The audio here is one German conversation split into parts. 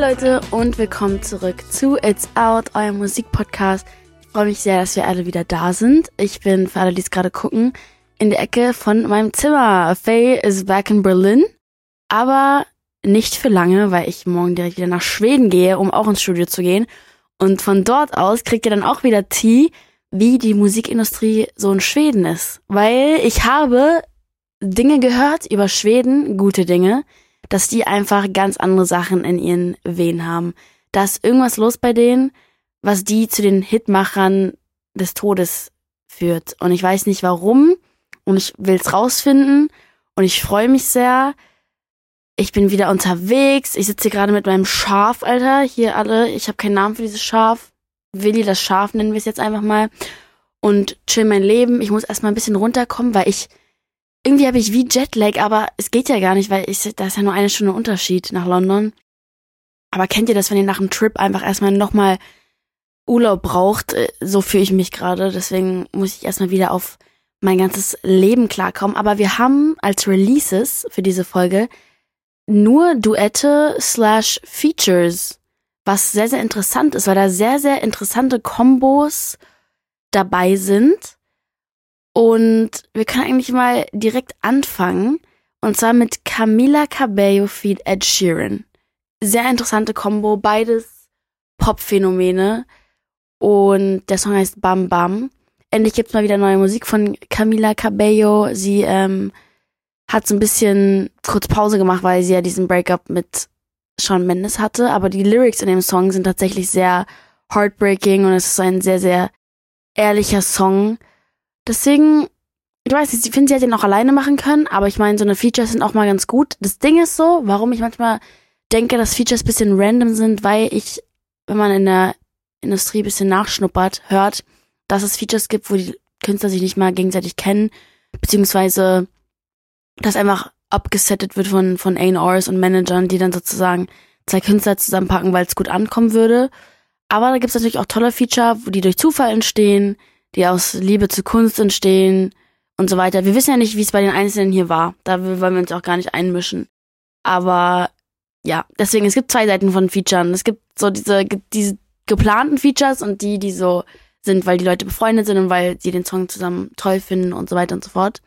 Leute und willkommen zurück zu It's Out, eurem Musikpodcast. Ich freue mich sehr, dass wir alle wieder da sind. Ich bin, für alle, die es gerade gucken, in der Ecke von meinem Zimmer. Faye is back in Berlin, aber nicht für lange, weil ich morgen direkt wieder nach Schweden gehe, um auch ins Studio zu gehen. Und von dort aus kriegt ihr dann auch wieder Tee, wie die Musikindustrie so in Schweden ist. Weil ich habe Dinge gehört über Schweden, gute Dinge, dass die einfach ganz andere Sachen in ihren Wehen haben. Da ist irgendwas los bei denen, was die zu den Hitmachern des Todes führt. Und ich weiß nicht warum. Und ich will's rausfinden. Und ich freue mich sehr. Ich bin wieder unterwegs. Ich sitze gerade mit meinem Schaf, Alter. Hier alle. Ich habe keinen Namen für dieses Schaf. Willi das Schaf nennen wir es jetzt einfach mal. Und chill mein Leben. Ich muss erstmal ein bisschen runterkommen, weil ich irgendwie habe ich wie Jetlag, aber es geht ja gar nicht, weil ich, da ist ja nur eine Stunde Unterschied nach London. Aber kennt ihr das, wenn ihr nach einem Trip einfach erstmal nochmal Urlaub braucht? Äh, so fühle ich mich gerade. Deswegen muss ich erstmal wieder auf mein ganzes Leben klarkommen. Aber wir haben als Releases für diese Folge nur Duette slash Features, was sehr, sehr interessant ist, weil da sehr, sehr interessante Kombos dabei sind. Und wir können eigentlich mal direkt anfangen. Und zwar mit Camila Cabello feed Ed Sheeran. Sehr interessante Combo, beides Pop-Phänomene. Und der Song heißt Bam Bam. Endlich gibt's mal wieder neue Musik von Camila Cabello. Sie ähm, hat so ein bisschen kurz Pause gemacht, weil sie ja diesen Breakup mit Shawn Mendes hatte. Aber die Lyrics in dem Song sind tatsächlich sehr heartbreaking und es ist ein sehr, sehr ehrlicher Song Deswegen, ich weiß nicht, ich finde, sie hätte ihn auch alleine machen können, aber ich meine, so eine Features sind auch mal ganz gut. Das Ding ist so, warum ich manchmal denke, dass Features bisschen random sind, weil ich, wenn man in der Industrie bisschen nachschnuppert, hört, dass es Features gibt, wo die Künstler sich nicht mal gegenseitig kennen, beziehungsweise dass einfach abgesettet wird von, von A&Rs und Managern, die dann sozusagen zwei Künstler zusammenpacken, weil es gut ankommen würde. Aber da gibt es natürlich auch tolle Feature, die durch Zufall entstehen, die aus Liebe zu Kunst entstehen und so weiter. Wir wissen ja nicht, wie es bei den Einzelnen hier war. Da wollen wir uns auch gar nicht einmischen. Aber ja, deswegen, es gibt zwei Seiten von Featuren. Es gibt so diese, diese geplanten Features und die, die so sind, weil die Leute befreundet sind und weil sie den Song zusammen toll finden und so weiter und so fort.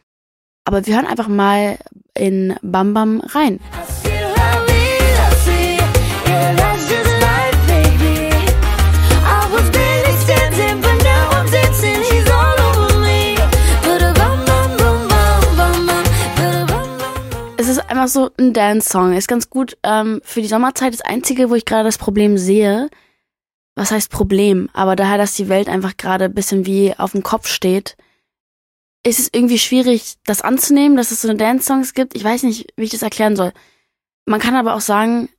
Aber wir hören einfach mal in Bam Bam rein. Einfach so ein Dance-Song. Ist ganz gut ähm, für die Sommerzeit. Das Einzige, wo ich gerade das Problem sehe, was heißt Problem? Aber daher, dass die Welt einfach gerade ein bisschen wie auf dem Kopf steht, ist es irgendwie schwierig, das anzunehmen, dass es so eine Dance-Songs gibt. Ich weiß nicht, wie ich das erklären soll. Man kann aber auch sagen,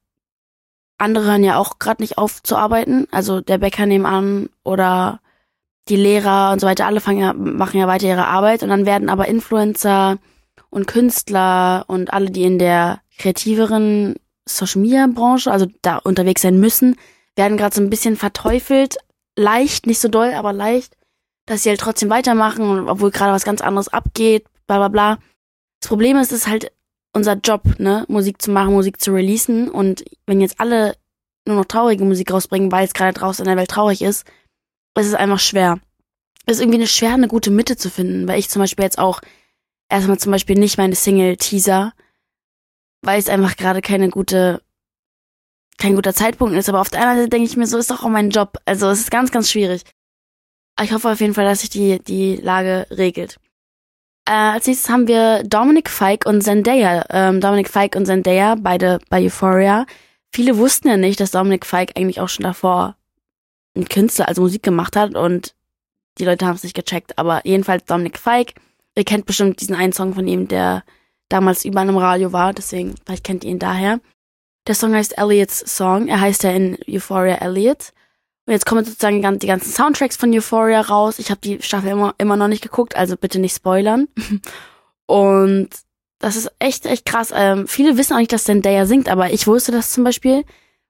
andere hören ja auch gerade nicht auf zu arbeiten. Also der Bäcker nebenan oder die Lehrer und so weiter, alle fangen ja, machen ja weiter ihre Arbeit und dann werden aber Influencer, und Künstler und alle, die in der kreativeren Social Media Branche, also da unterwegs sein müssen, werden gerade so ein bisschen verteufelt. Leicht, nicht so doll, aber leicht, dass sie halt trotzdem weitermachen, obwohl gerade was ganz anderes abgeht, bla bla bla. Das Problem ist, es ist halt unser Job, ne, Musik zu machen, Musik zu releasen. Und wenn jetzt alle nur noch traurige Musik rausbringen, weil es gerade draußen in der Welt traurig ist, ist es einfach schwer. Es ist irgendwie eine schwer, eine gute Mitte zu finden, weil ich zum Beispiel jetzt auch erstmal zum Beispiel nicht meine Single-Teaser, weil es einfach gerade keine gute, kein guter Zeitpunkt ist. Aber auf der anderen Seite denke ich mir, so ist doch auch mein Job. Also es ist ganz, ganz schwierig. Ich hoffe auf jeden Fall, dass sich die, die Lage regelt. Äh, als nächstes haben wir Dominic Fike und Zendaya. Ähm, Dominic Fike und Zendaya, beide bei Euphoria. Viele wussten ja nicht, dass Dominic Fike eigentlich auch schon davor ein Künstler, also Musik gemacht hat und die Leute haben es nicht gecheckt. Aber jedenfalls Dominic Fike Ihr kennt bestimmt diesen einen Song von ihm, der damals überall im Radio war, deswegen, vielleicht kennt ihr ihn daher. Der Song heißt Elliots Song. Er heißt ja in Euphoria Elliot. Und jetzt kommen sozusagen die ganzen Soundtracks von Euphoria raus. Ich habe die Staffel immer, immer noch nicht geguckt, also bitte nicht spoilern. Und das ist echt, echt krass. Ähm, viele wissen auch nicht, dass Zendaya singt, aber ich wusste das zum Beispiel,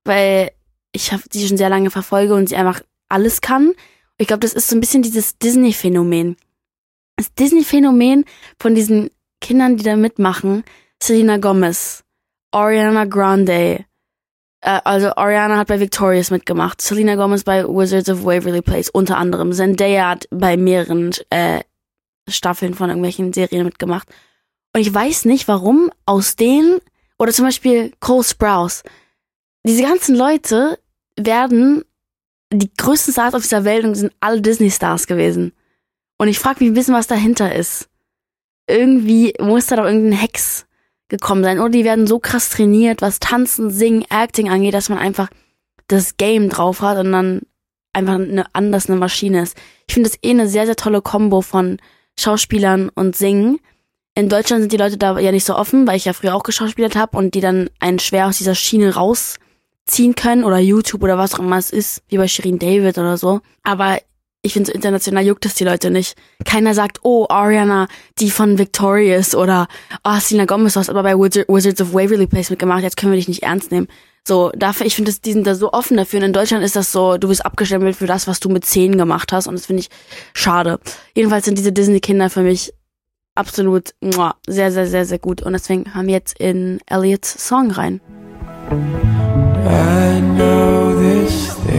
weil ich hab sie schon sehr lange verfolge und sie einfach alles kann. Ich glaube, das ist so ein bisschen dieses Disney-Phänomen das Disney-Phänomen von diesen Kindern, die da mitmachen, Selena Gomez, Ariana Grande, Äh, also Ariana hat bei Victorious mitgemacht, Selena Gomez bei Wizards of Waverly Place unter anderem, Zendaya hat bei mehreren äh, Staffeln von irgendwelchen Serien mitgemacht. Und ich weiß nicht, warum aus denen, oder zum Beispiel Cole Sprouse, diese ganzen Leute werden die größten Stars auf dieser Welt und sind alle Disney-Stars gewesen. Und ich frage mich bisschen, was dahinter ist. Irgendwie muss da doch irgendein Hex gekommen sein. Oder die werden so krass trainiert, was Tanzen, Singen, Acting angeht, dass man einfach das Game drauf hat und dann einfach eine, anders eine Maschine ist. Ich finde das eh eine sehr, sehr tolle Kombo von Schauspielern und Singen. In Deutschland sind die Leute da ja nicht so offen, weil ich ja früher auch geschauspielert habe und die dann einen schwer aus dieser Schiene rausziehen können oder YouTube oder was auch immer es ist, wie bei Shirin David oder so. Aber ich finde, so international juckt es die Leute nicht. Keiner sagt, oh, Ariana, die von Victorious oder oh, Selena Gomez, du aber bei Wizards of Waverly Place mitgemacht, jetzt können wir dich nicht ernst nehmen. So, dafür, ich finde, die sind da so offen dafür. Und in Deutschland ist das so, du bist abgestempelt für das, was du mit zehn gemacht hast. Und das finde ich schade. Jedenfalls sind diese Disney-Kinder für mich absolut muah, sehr, sehr, sehr, sehr gut. Und deswegen haben wir jetzt in Elliots Song rein. I know this thing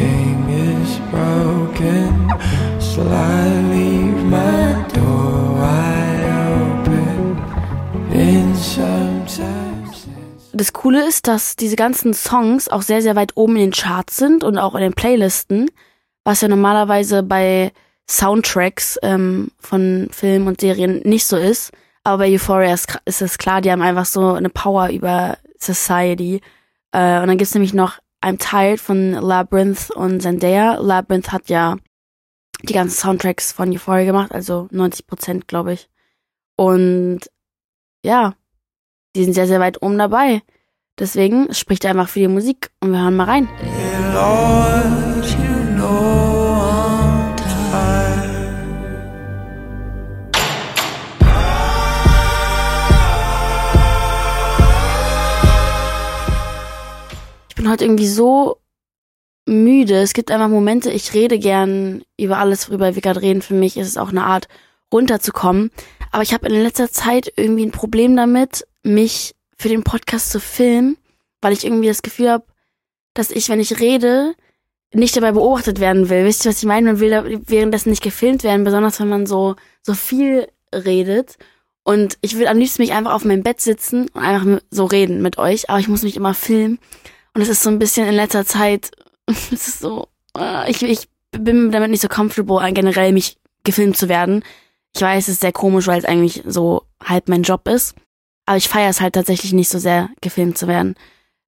das Coole ist, dass diese ganzen Songs auch sehr, sehr weit oben in den Charts sind und auch in den Playlisten, was ja normalerweise bei Soundtracks ähm, von Filmen und Serien nicht so ist. Aber bei Euphoria ist, ist es klar, die haben einfach so eine Power über Society. Äh, und dann gibt's nämlich noch einen Teil von Labyrinth und Zendaya. Labyrinth hat ja die ganzen Soundtracks von Euphoria gemacht, also 90 Prozent, glaube ich. Und ja, die sind sehr, sehr weit oben dabei. Deswegen spricht er einfach für die Musik und wir hören mal rein. Lord, you know bin heute irgendwie so müde. Es gibt einfach Momente, ich rede gern über alles, worüber wir gerade reden. Für mich ist es auch eine Art, runterzukommen. Aber ich habe in letzter Zeit irgendwie ein Problem damit, mich für den Podcast zu filmen, weil ich irgendwie das Gefühl habe, dass ich, wenn ich rede, nicht dabei beobachtet werden will. Wisst ihr, was ich meine? Man will da währenddessen nicht gefilmt werden, besonders wenn man so, so viel redet. Und ich will am liebsten mich einfach auf meinem Bett sitzen und einfach so reden mit euch, aber ich muss mich immer filmen. Und es ist so ein bisschen in letzter Zeit, es ist so, äh, ich, ich bin damit nicht so comfortable, generell mich gefilmt zu werden. Ich weiß, es ist sehr komisch, weil es eigentlich so halt mein Job ist. Aber ich feiere es halt tatsächlich nicht so sehr, gefilmt zu werden.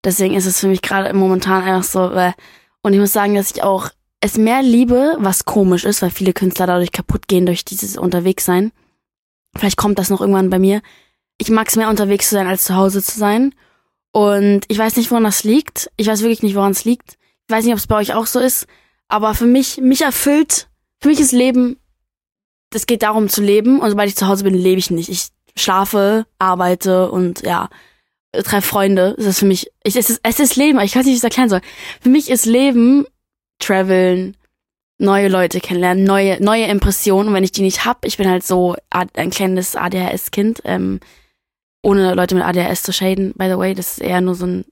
Deswegen ist es für mich gerade momentan einfach so, äh, und ich muss sagen, dass ich auch es mehr liebe, was komisch ist, weil viele Künstler dadurch kaputt gehen durch dieses Unterwegssein. Vielleicht kommt das noch irgendwann bei mir. Ich mag es mehr unterwegs zu sein, als zu Hause zu sein. Und ich weiß nicht, woran das liegt. Ich weiß wirklich nicht, woran es liegt. Ich weiß nicht, ob es bei euch auch so ist. Aber für mich, mich erfüllt, für mich ist Leben, es geht darum zu leben. Und sobald ich zu Hause bin, lebe ich nicht. Ich schlafe, arbeite und ja, treffe Freunde. Das ist für mich, ich, es, ist, es ist Leben. Ich weiß nicht, wie ich es erklären soll. Für mich ist Leben, traveln, neue Leute kennenlernen, neue, neue Impressionen. Und wenn ich die nicht hab, ich bin halt so ein kleines ADHS-Kind, ähm, ohne Leute mit ADHS zu shaden, by the way, das ist eher nur so ein,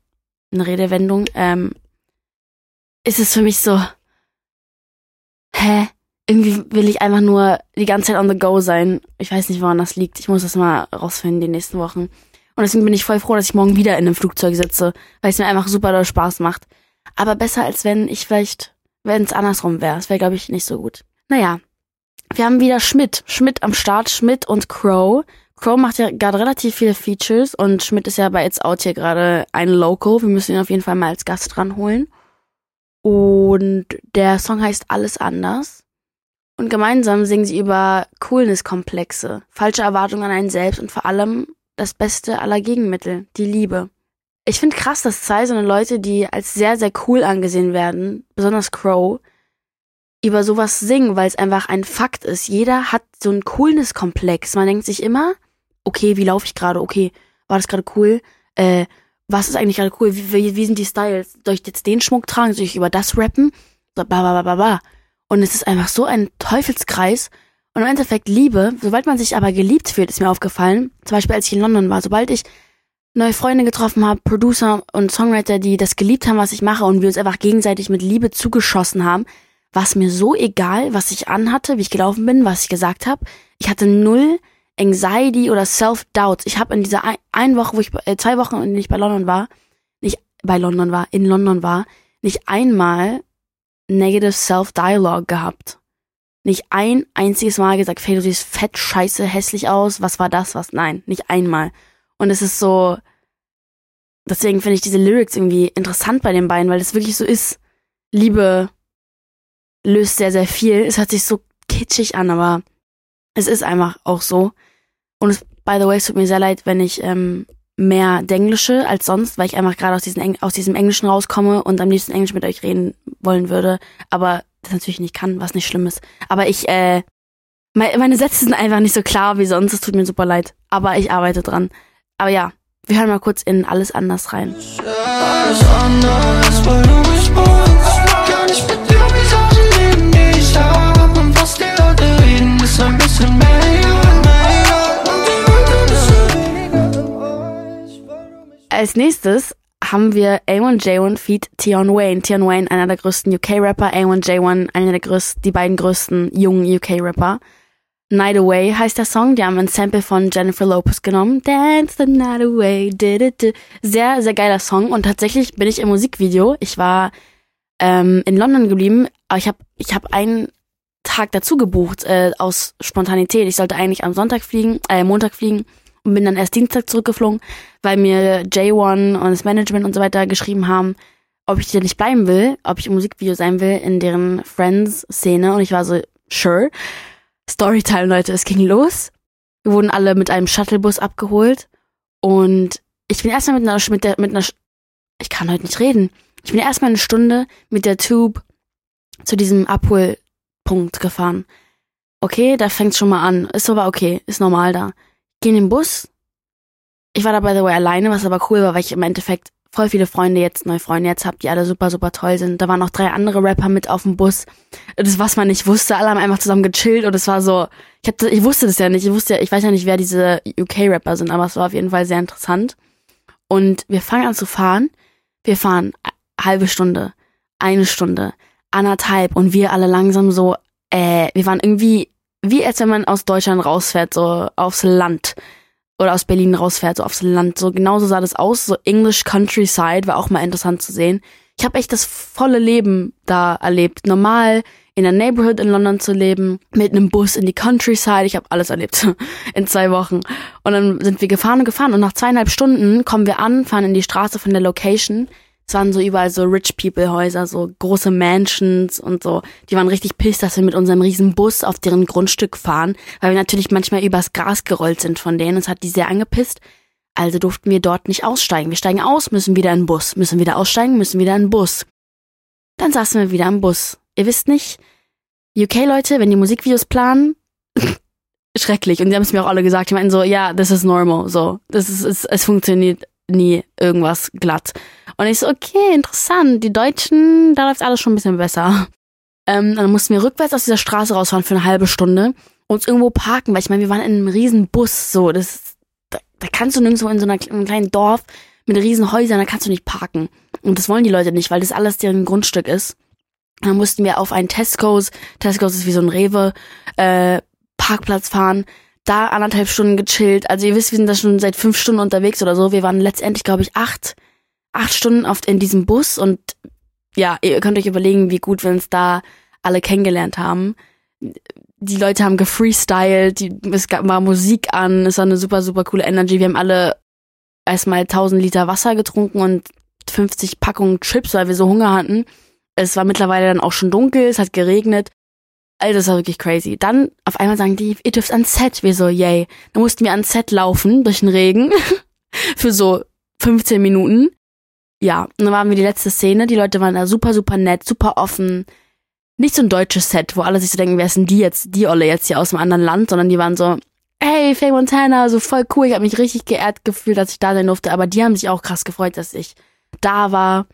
eine Redewendung, ähm, ist es für mich so, hä? Irgendwie will ich einfach nur die ganze Zeit on the go sein. Ich weiß nicht, woran das liegt. Ich muss das mal rausfinden die nächsten Wochen. Und deswegen bin ich voll froh, dass ich morgen wieder in einem Flugzeug sitze, weil es mir einfach super doll Spaß macht. Aber besser als wenn ich vielleicht, wenn es andersrum wäre. Das wäre, glaube ich, nicht so gut. Naja, wir haben wieder Schmidt. Schmidt am Start, Schmidt und Crow. Crow macht ja gerade relativ viele Features und Schmidt ist ja bei It's Out hier gerade ein Local. Wir müssen ihn auf jeden Fall mal als Gast dranholen. Und der Song heißt Alles anders. Und gemeinsam singen sie über Coolness-Komplexe, falsche Erwartungen an einen selbst und vor allem das Beste aller Gegenmittel, die Liebe. Ich finde krass, dass zwei so eine Leute, die als sehr, sehr cool angesehen werden, besonders Crow, über sowas singen, weil es einfach ein Fakt ist. Jeder hat so einen Coolness-Komplex. Man denkt sich immer, okay, wie laufe ich gerade? Okay, war das gerade cool? Äh, was ist eigentlich gerade cool? Wie, wie, wie sind die Styles? Soll ich jetzt den Schmuck tragen? Soll ich über das rappen? So, ba, ba, ba, ba, ba. Und es ist einfach so ein Teufelskreis. Und im Endeffekt Liebe, sobald man sich aber geliebt fühlt, ist mir aufgefallen, zum Beispiel als ich in London war, sobald ich neue Freunde getroffen habe, Producer und Songwriter, die das geliebt haben, was ich mache und wir uns einfach gegenseitig mit Liebe zugeschossen haben, war es mir so egal, was ich anhatte, wie ich gelaufen bin, was ich gesagt habe. Ich hatte null Anxiety oder Self-Doubt. Ich habe in dieser ein, ein, Woche, wo ich äh, zwei Wochen, ich bei London war, nicht bei London war, in London war, nicht einmal negative Self-Dialogue gehabt. Nicht ein einziges Mal gesagt, Faye, du siehst fett, scheiße, hässlich aus. Was war das? Was? Nein, nicht einmal. Und es ist so, deswegen finde ich diese Lyrics irgendwie interessant bei den beiden, weil es wirklich so ist. Liebe löst sehr, sehr viel. Es hört sich so kitschig an, aber es ist einfach auch so. Und es, by the way, es tut mir sehr leid, wenn ich ähm, mehr Denglische als sonst, weil ich einfach gerade aus, aus diesem Englischen rauskomme und am liebsten Englisch mit euch reden wollen würde, aber das natürlich nicht kann, was nicht schlimm ist. Aber ich, äh, meine Sätze sind einfach nicht so klar wie sonst, es tut mir super leid. Aber ich arbeite dran. Aber ja, wir hören mal kurz in alles anders rein. Alles anders, weil du mich Als nächstes haben wir A1J1 Feed Tion Wayne. Tion Wayne, einer der größten UK-Rapper, A1J1, einer der größten, die beiden größten jungen UK-Rapper. Night Away heißt der Song. Die haben ein Sample von Jennifer Lopez genommen. Dance the night away. Sehr, sehr geiler Song. Und tatsächlich bin ich im Musikvideo. Ich war ähm, in London geblieben, aber ich habe ich hab einen Tag dazu gebucht äh, aus Spontanität. Ich sollte eigentlich am Sonntag fliegen, äh, Montag fliegen und bin dann erst Dienstag zurückgeflogen, weil mir J1 und das Management und so weiter geschrieben haben, ob ich da nicht bleiben will, ob ich im Musikvideo sein will in deren Friends-Szene. Und ich war so, sure. Storytime, Leute, es ging los. Wir wurden alle mit einem Shuttlebus abgeholt und ich bin erstmal mit einer, mit der, mit einer, ich kann heute nicht reden. Ich bin erstmal eine Stunde mit der Tube zu diesem Abholpunkt gefahren. Okay, da fängt's schon mal an. Ist aber okay, ist normal da. Geh in den Bus. Ich war da by the way alleine, was aber cool war, weil ich im Endeffekt voll viele Freunde jetzt, neue Freunde jetzt hab, die alle super, super toll sind. Da waren noch drei andere Rapper mit auf dem Bus. Das, was man nicht wusste, alle haben einfach zusammen gechillt und es war so, ich, hab, ich wusste das ja nicht, ich wusste ja, ich weiß ja nicht, wer diese UK-Rapper sind, aber es war auf jeden Fall sehr interessant. Und wir fangen an zu fahren. Wir fahren halbe Stunde, eine Stunde, anderthalb und wir alle langsam so, äh, wir waren irgendwie, wie als wenn man aus Deutschland rausfährt, so aufs Land oder aus Berlin rausfährt, so aufs Land. So genauso sah das aus. So English Countryside war auch mal interessant zu sehen. Ich habe echt das volle Leben da erlebt. Normal in der Neighborhood in London zu leben, mit einem Bus in die Countryside. Ich habe alles erlebt in zwei Wochen. Und dann sind wir gefahren und gefahren und nach zweieinhalb Stunden kommen wir an, fahren in die Straße von der Location es waren so überall so Rich People Häuser, so große Mansions und so. Die waren richtig pissed, dass wir mit unserem riesen Bus auf deren Grundstück fahren, weil wir natürlich manchmal übers Gras gerollt sind von denen. Es hat die sehr angepisst. Also durften wir dort nicht aussteigen. Wir steigen aus, müssen wieder in den Bus, müssen wieder aussteigen, müssen wieder in den Bus. Dann saßen wir wieder im Bus. Ihr wisst nicht, UK-Leute, wenn die Musikvideos planen, schrecklich. Und die haben es mir auch alle gesagt. Die meinten so, ja, das ist normal, so. Das ist, es, es funktioniert nie irgendwas glatt. Und ich so, okay, interessant. Die Deutschen, da läuft alles schon ein bisschen besser. Ähm, dann mussten wir rückwärts aus dieser Straße rausfahren für eine halbe Stunde, uns irgendwo parken, weil ich meine, wir waren in einem riesen Bus, so, das, da, da kannst du nirgendwo in so einer, in einem kleinen Dorf mit riesen Häusern, da kannst du nicht parken. Und das wollen die Leute nicht, weil das alles deren Grundstück ist. dann mussten wir auf einen Tesco's, Tesco's ist wie so ein Rewe, äh, Parkplatz fahren da anderthalb Stunden gechillt. Also ihr wisst, wir sind da schon seit fünf Stunden unterwegs oder so. Wir waren letztendlich, glaube ich, acht, acht Stunden oft in diesem Bus und ja, ihr könnt euch überlegen, wie gut wir uns da alle kennengelernt haben. Die Leute haben gefreestylt, die, es gab mal Musik an, es war eine super, super coole Energy. Wir haben alle erstmal 1000 Liter Wasser getrunken und 50 Packungen Chips, weil wir so Hunger hatten. Es war mittlerweile dann auch schon dunkel, es hat geregnet also das war wirklich crazy. Dann auf einmal sagen die, ihr dürft ans Set. Wir so, yay. Dann mussten wir ans Set laufen durch den Regen für so 15 Minuten. Ja, und dann waren wir die letzte Szene. Die Leute waren da super, super nett, super offen. Nicht so ein deutsches Set, wo alle sich so denken, wer sind die jetzt, die Olle jetzt hier aus einem anderen Land, sondern die waren so, hey, Faye Montana, so voll cool. Ich habe mich richtig geehrt gefühlt, dass ich da sein durfte. Aber die haben sich auch krass gefreut, dass ich da war.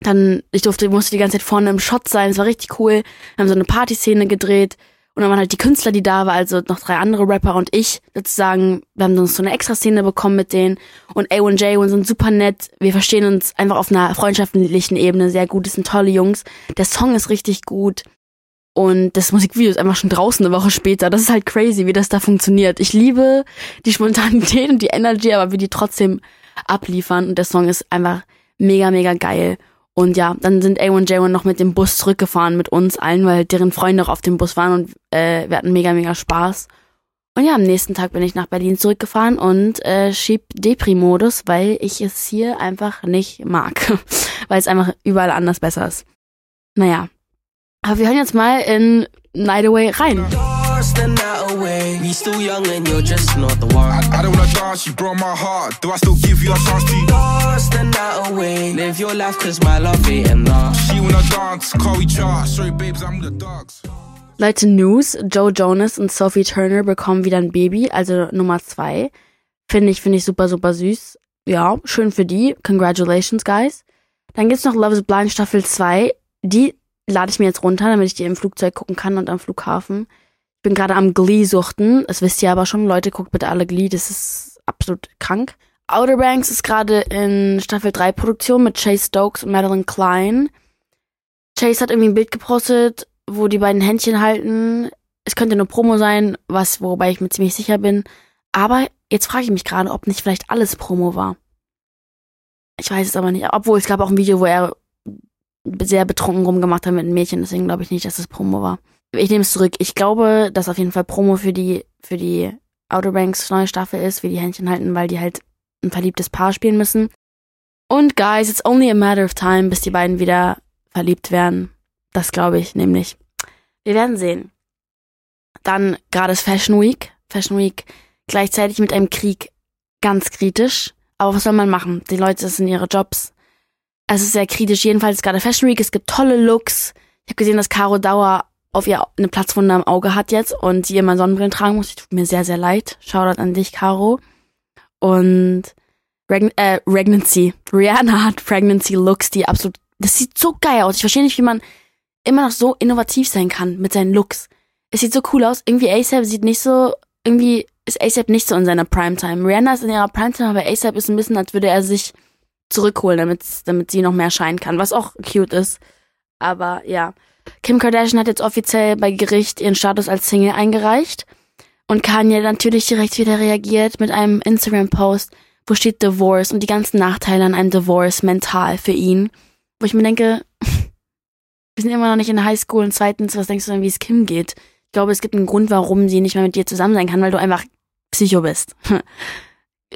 Dann, ich durfte, musste die ganze Zeit vorne im Shot sein, es war richtig cool. Wir haben so eine Partyszene gedreht Und dann waren halt die Künstler, die da waren, also noch drei andere Rapper und ich sozusagen. Wir haben uns so eine extra Szene bekommen mit denen. Und A1J und sind super nett. Wir verstehen uns einfach auf einer freundschaftlichen Ebene sehr gut. Das sind tolle Jungs. Der Song ist richtig gut. Und das Musikvideo ist einfach schon draußen eine Woche später. Das ist halt crazy, wie das da funktioniert. Ich liebe die Spontanität und die Energy, aber wie die trotzdem abliefern. Und der Song ist einfach mega, mega geil. Und ja, dann sind A1J1 noch mit dem Bus zurückgefahren mit uns allen, weil deren Freunde auch auf dem Bus waren und äh, wir hatten mega, mega Spaß. Und ja, am nächsten Tag bin ich nach Berlin zurückgefahren und äh, schieb Depri-Modus, weil ich es hier einfach nicht mag. weil es einfach überall anders besser ist. Naja. Aber wir hören jetzt mal in Night Away rein. We still young and you're just not the one. I, I don't wanna dance, you broke my heart. Do I still give you a chance to dance the night away? Live your life cause my love ain't enough. She wanna dance, call each other. Sorry babes, I'm the dogs. Leute, News. Joe Jonas und Sophie Turner bekommen wieder ein Baby, also Nummer zwei. Finde ich, finde ich super, super süß. Ja, schön für die. Congratulations, guys. Dann gibt's noch Love is Blind Staffel 2. Die lade ich mir jetzt runter, damit ich die im Flugzeug gucken kann und am Flughafen. Bin gerade am Glee suchten. Das wisst ihr aber schon. Leute, guckt bitte alle Glee. Das ist absolut krank. Outer Banks ist gerade in Staffel 3 Produktion mit Chase Stokes und Madeline Klein. Chase hat irgendwie ein Bild gepostet, wo die beiden Händchen halten. Es könnte nur Promo sein, was, wobei ich mir ziemlich sicher bin. Aber jetzt frage ich mich gerade, ob nicht vielleicht alles Promo war. Ich weiß es aber nicht. Obwohl, es gab auch ein Video, wo er sehr betrunken rumgemacht hat mit einem Mädchen. Deswegen glaube ich nicht, dass es Promo war ich nehme es zurück. Ich glaube, dass auf jeden Fall Promo für die, für die Outer Banks neue Staffel ist, wie die Händchen halten, weil die halt ein verliebtes Paar spielen müssen. Und guys, it's only a matter of time, bis die beiden wieder verliebt werden. Das glaube ich nämlich. Wir werden sehen. Dann gerade ist Fashion Week. Fashion Week gleichzeitig mit einem Krieg ganz kritisch. Aber was soll man machen? Die Leute sind ihre Jobs. Es ist sehr kritisch. Jedenfalls gerade Fashion Week. Es gibt tolle Looks. Ich habe gesehen, dass Caro Dauer auf ihr eine Platzwunde am Auge hat jetzt und sie immer Sonnenbrillen tragen muss. Tut mir sehr, sehr leid. Shoutout an dich, Caro. Und Regn äh, Pregnancy. Rihanna hat Pregnancy Looks, die absolut, das sieht so geil aus. Ich verstehe nicht, wie man immer noch so innovativ sein kann mit seinen Looks. Es sieht so cool aus. Irgendwie ASAP sieht nicht so, irgendwie ist ASAP nicht so in seiner Primetime. Rihanna ist in ihrer Primetime, aber ASAP ist ein bisschen, als würde er sich zurückholen, damit, damit sie noch mehr scheinen kann, was auch cute ist. Aber ja. Kim Kardashian hat jetzt offiziell bei Gericht ihren Status als Single eingereicht. Und Kanye natürlich direkt wieder reagiert mit einem Instagram-Post, wo steht Divorce und die ganzen Nachteile an einem Divorce mental für ihn. Wo ich mir denke, wir sind immer noch nicht in der Highschool und zweitens, was denkst du denn, wie es Kim geht? Ich glaube, es gibt einen Grund, warum sie nicht mehr mit dir zusammen sein kann, weil du einfach Psycho bist.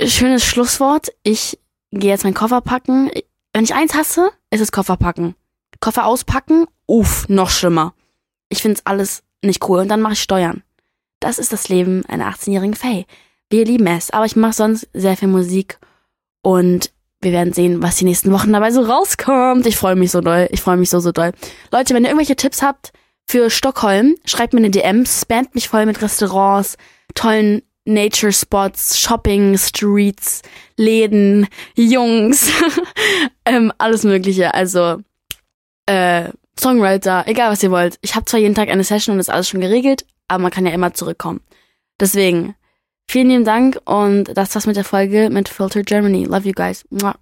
Schönes Schlusswort. Ich gehe jetzt meinen Koffer packen. Wenn ich eins hasse, ist es Koffer packen. Koffer auspacken uff, noch schlimmer. Ich find's alles nicht cool und dann mache ich Steuern. Das ist das Leben einer 18-jährigen Faye. Wir lieben es, aber ich mache sonst sehr viel Musik und wir werden sehen, was die nächsten Wochen dabei so rauskommt. Ich freue mich so doll. Ich freue mich so, so doll. Leute, wenn ihr irgendwelche Tipps habt für Stockholm, schreibt mir eine DM, spamt mich voll mit Restaurants, tollen Nature Spots, Shopping Streets, Läden, Jungs, ähm, alles Mögliche. Also, äh, Songwriter, egal was ihr wollt. Ich habe zwar jeden Tag eine Session und ist alles schon geregelt, aber man kann ja immer zurückkommen. Deswegen, vielen lieben Dank und das war's mit der Folge mit Filter Germany. Love you guys. Mua.